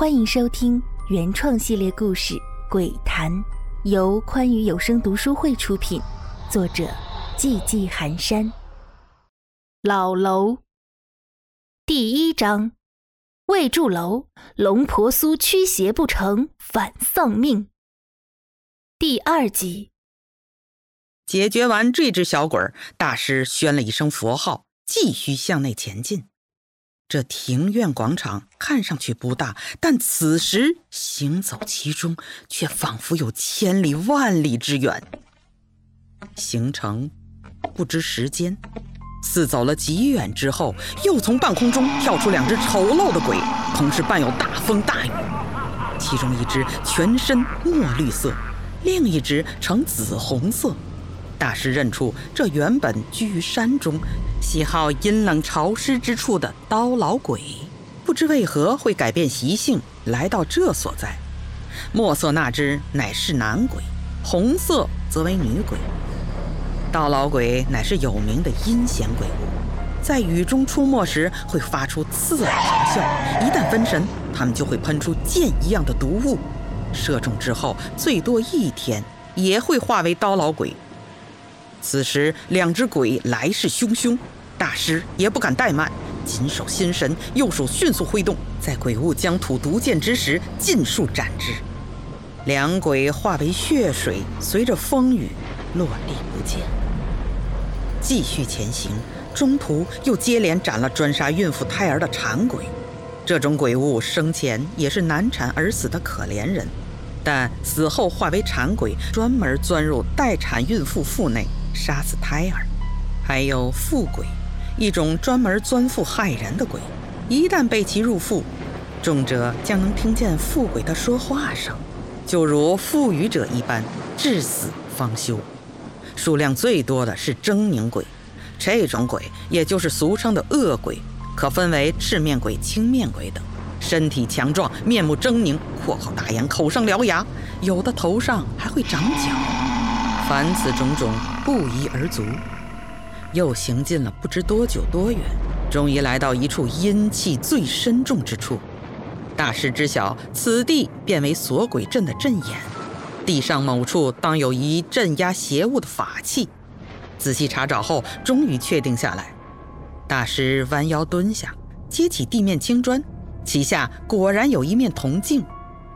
欢迎收听原创系列故事《鬼谈》，由宽裕有声读书会出品，作者寂寂寒山。老楼第一章：未筑楼，龙婆苏驱邪不成，反丧命。第二集。解决完这只小鬼儿，大师宣了一声佛号，继续向内前进。这庭院广场看上去不大，但此时行走其中，却仿佛有千里万里之远。行程不知时间，似走了极远之后，又从半空中跳出两只丑陋的鬼，同时伴有大风大雨。其中一只全身墨绿色，另一只呈紫红色。大师认出，这原本居于山中、喜好阴冷潮湿之处的刀老鬼，不知为何会改变习性，来到这所在。墨色那只乃是男鬼，红色则为女鬼。刀老鬼乃是有名的阴险鬼物，在雨中出没时会发出刺耳咆哮，一旦分神，他们就会喷出箭一样的毒物，射中之后，最多一天也会化为刀老鬼。此时，两只鬼来势汹汹，大师也不敢怠慢，紧守心神，右手迅速挥动，在鬼物将吐毒箭之时，尽数斩之。两鬼化为血水，随着风雨落地不见。继续前行，中途又接连斩了专杀孕妇胎儿的产鬼。这种鬼物生前也是难产而死的可怜人，但死后化为产鬼，专门钻入待产孕妇腹内。杀死胎儿，还有腹鬼，一种专门钻腹害人的鬼。一旦被其入腹，重者将能听见腹鬼的说话声，就如腹语者一般，至死方休。数量最多的是狰狞鬼，这种鬼也就是俗称的恶鬼，可分为赤面鬼、青面鬼等。身体强壮，面目狰狞，阔口大眼，口上獠牙，有的头上还会长角。凡此种种，不一而足。又行进了不知多久多远，终于来到一处阴气最深重之处。大师知晓此地变为锁鬼阵的阵眼，地上某处当有一镇压邪物的法器。仔细查找后，终于确定下来。大师弯腰蹲下，接起地面青砖，其下果然有一面铜镜，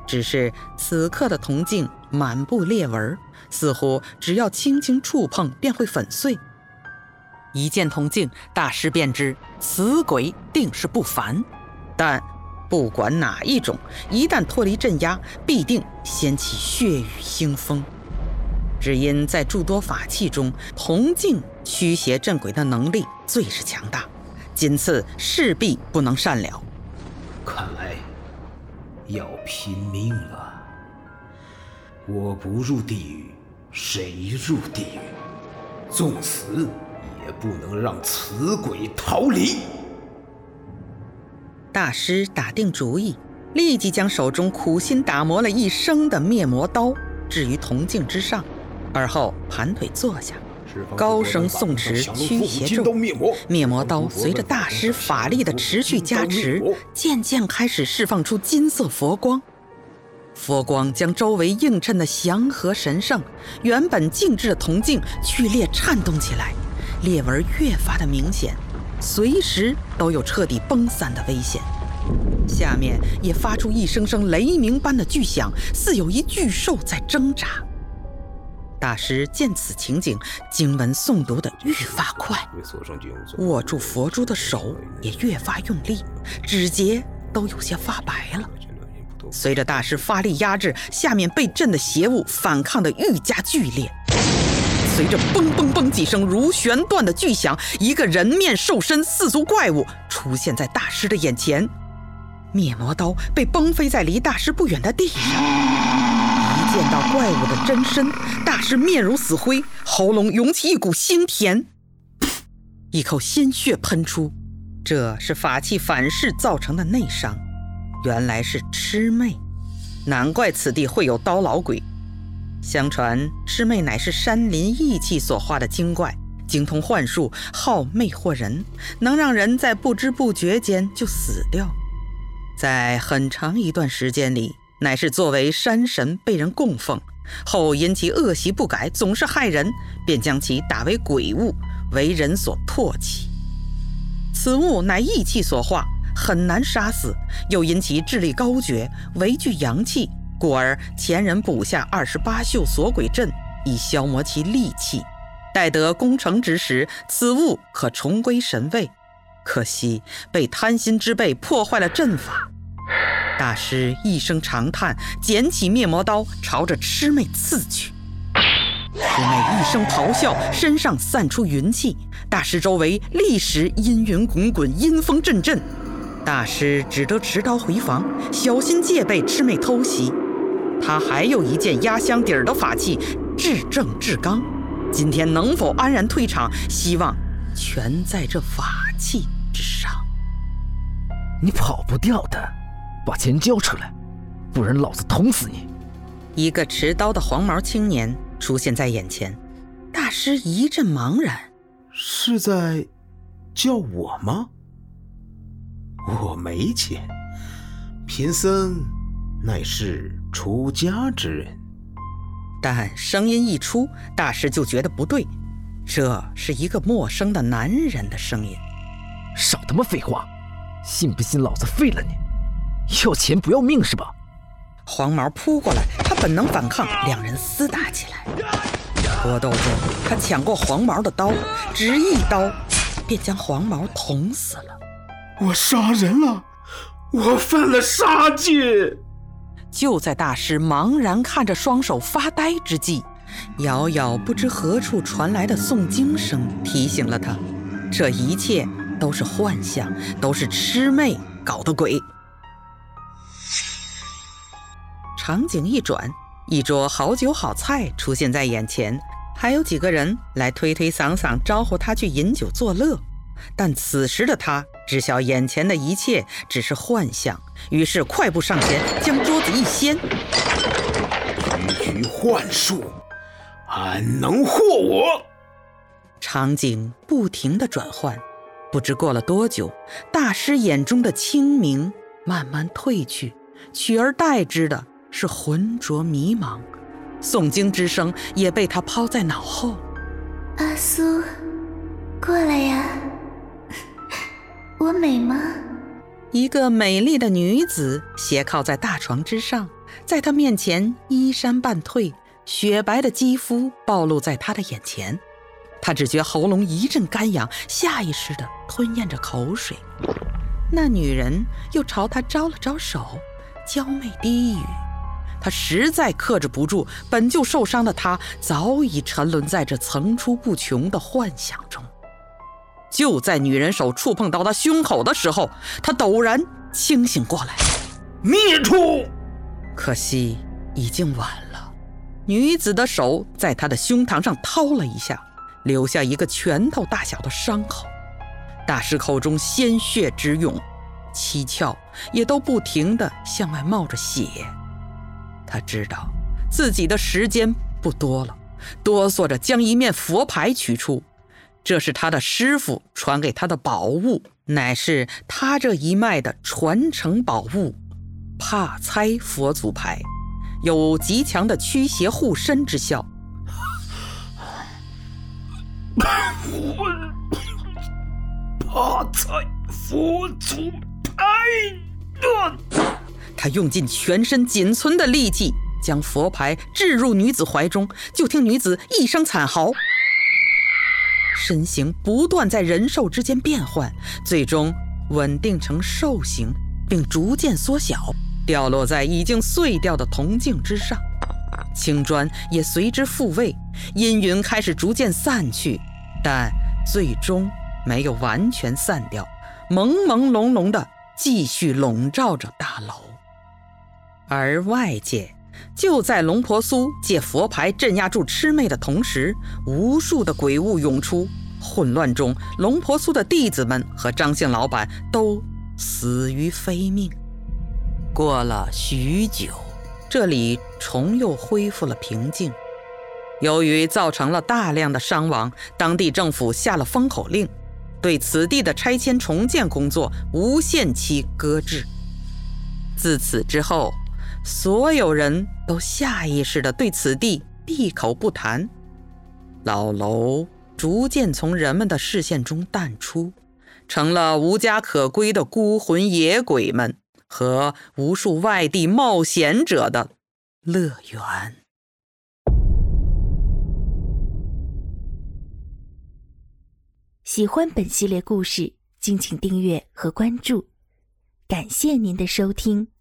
只是此刻的铜镜满布裂纹。似乎只要轻轻触碰便会粉碎。一见铜镜，大师便知此鬼定是不凡。但不管哪一种，一旦脱离镇压，必定掀起血雨腥风。只因在诸多法器中，铜镜驱邪镇鬼的能力最是强大，今次势必不能善了。看来要拼命了。我不入地狱。谁入地狱，纵死也不能让此鬼逃离。大师打定主意，立即将手中苦心打磨了一生的灭魔刀置于铜镜之上，而后盘腿坐下，高声诵持驱邪咒。灭魔刀随着大师法力的持续加持，渐渐开始释放出金色佛光。佛光将周围映衬的祥和神圣，原本静置的铜镜剧烈颤动起来，裂纹越发的明显，随时都有彻底崩散的危险。下面也发出一声声雷鸣般的巨响，似有一巨兽在挣扎。大师见此情景，经文诵读的愈发快，握住佛珠的手也越发用力，指节都有些发白了。随着大师发力压制，下面被震的邪物反抗的愈加剧烈。随着嘣嘣嘣几声如弦断的巨响，一个人面兽身四足怪物出现在大师的眼前。灭魔刀被崩飞在离大师不远的地上。一见到怪物的真身，大师面如死灰，喉咙涌起一股腥甜，一口鲜血喷出。这是法器反噬造成的内伤。原来是魑魅，难怪此地会有刀老鬼。相传魑魅乃是山林异气所化的精怪，精通幻术，好魅惑人，能让人在不知不觉间就死掉。在很长一段时间里，乃是作为山神被人供奉，后因其恶习不改，总是害人，便将其打为鬼物，为人所唾弃。此物乃义气所化，很难杀死，又因其智力高绝，唯具阳气，故而前人布下二十八宿锁鬼阵，以消磨其戾气。待得攻城之时，此物可重归神位。可惜被贪心之辈破坏了阵法。大师一声长叹，捡起灭魔刀，朝着魑魅刺去。魑魅一声咆哮，身上散出云气，大师周围立时阴云滚滚，阴风阵阵。大师只得持刀回防，小心戒备魑魅偷袭。他还有一件压箱底儿的法器——至正至刚。今天能否安然退场，希望全在这法器之上。你跑不掉的，把钱交出来，不然老子捅死你！一个持刀的黄毛青年出现在眼前，大师一阵茫然，是在叫我吗？我没钱，贫僧乃是出家之人。但声音一出，大师就觉得不对，这是一个陌生的男人的声音。少他妈废话！信不信老子废了你？要钱不要命是吧？黄毛扑过来，他本能反抗，两人厮打起来。搏斗中，他抢过黄毛的刀，只一刀便将黄毛捅死了。我杀人了，我犯了杀戒。就在大师茫然看着双手发呆之际，遥遥不知何处传来的诵经声提醒了他，这一切都是幻象，都是魑魅搞的鬼。场景一转，一桌好酒好菜出现在眼前，还有几个人来推推搡搡招呼他去饮酒作乐，但此时的他。知晓眼前的一切只是幻象，于是快步上前，将桌子一掀。区区幻术，安能惑我？场景不停的转换，不知过了多久，大师眼中的清明慢慢褪去，取而代之的是浑浊迷茫，诵经之声也被他抛在脑后。阿苏，过来呀。我美吗？一个美丽的女子斜靠在大床之上，在他面前衣衫半褪，雪白的肌肤暴露在他的眼前。他只觉喉咙一阵干痒，下意识地吞咽着口水。那女人又朝他招了招手，娇媚低语。他实在克制不住，本就受伤的他早已沉沦在这层出不穷的幻想中。就在女人手触碰到他胸口的时候，他陡然清醒过来，孽畜！可惜已经晚了。女子的手在他的胸膛上掏了一下，留下一个拳头大小的伤口。大师口中鲜血直涌，七窍也都不停地向外冒着血。他知道自己的时间不多了，哆嗦着将一面佛牌取出。这是他的师傅传给他的宝物，乃是他这一脉的传承宝物——帕猜佛祖牌，有极强的驱邪护身之效。帕猜佛祖牌，他用尽全身仅存的力气将佛牌置入女子怀中，就听女子一声惨嚎。身形不断在人兽之间变换，最终稳定成兽形，并逐渐缩小，掉落在已经碎掉的铜镜之上。青砖也随之复位，阴云开始逐渐散去，但最终没有完全散掉，朦朦胧胧的继续笼罩着大楼。而外界。就在龙婆苏借佛牌镇压住魑魅的同时，无数的鬼物涌出，混乱中，龙婆苏的弟子们和张姓老板都死于非命。过了许久，这里重又恢复了平静。由于造成了大量的伤亡，当地政府下了封口令，对此地的拆迁重建工作无限期搁置。自此之后，所有人都下意识地对此地闭口不谈。老楼逐渐从人们的视线中淡出，成了无家可归的孤魂野鬼们和无数外地冒险者的乐园。喜欢本系列故事，敬请订阅和关注，感谢您的收听。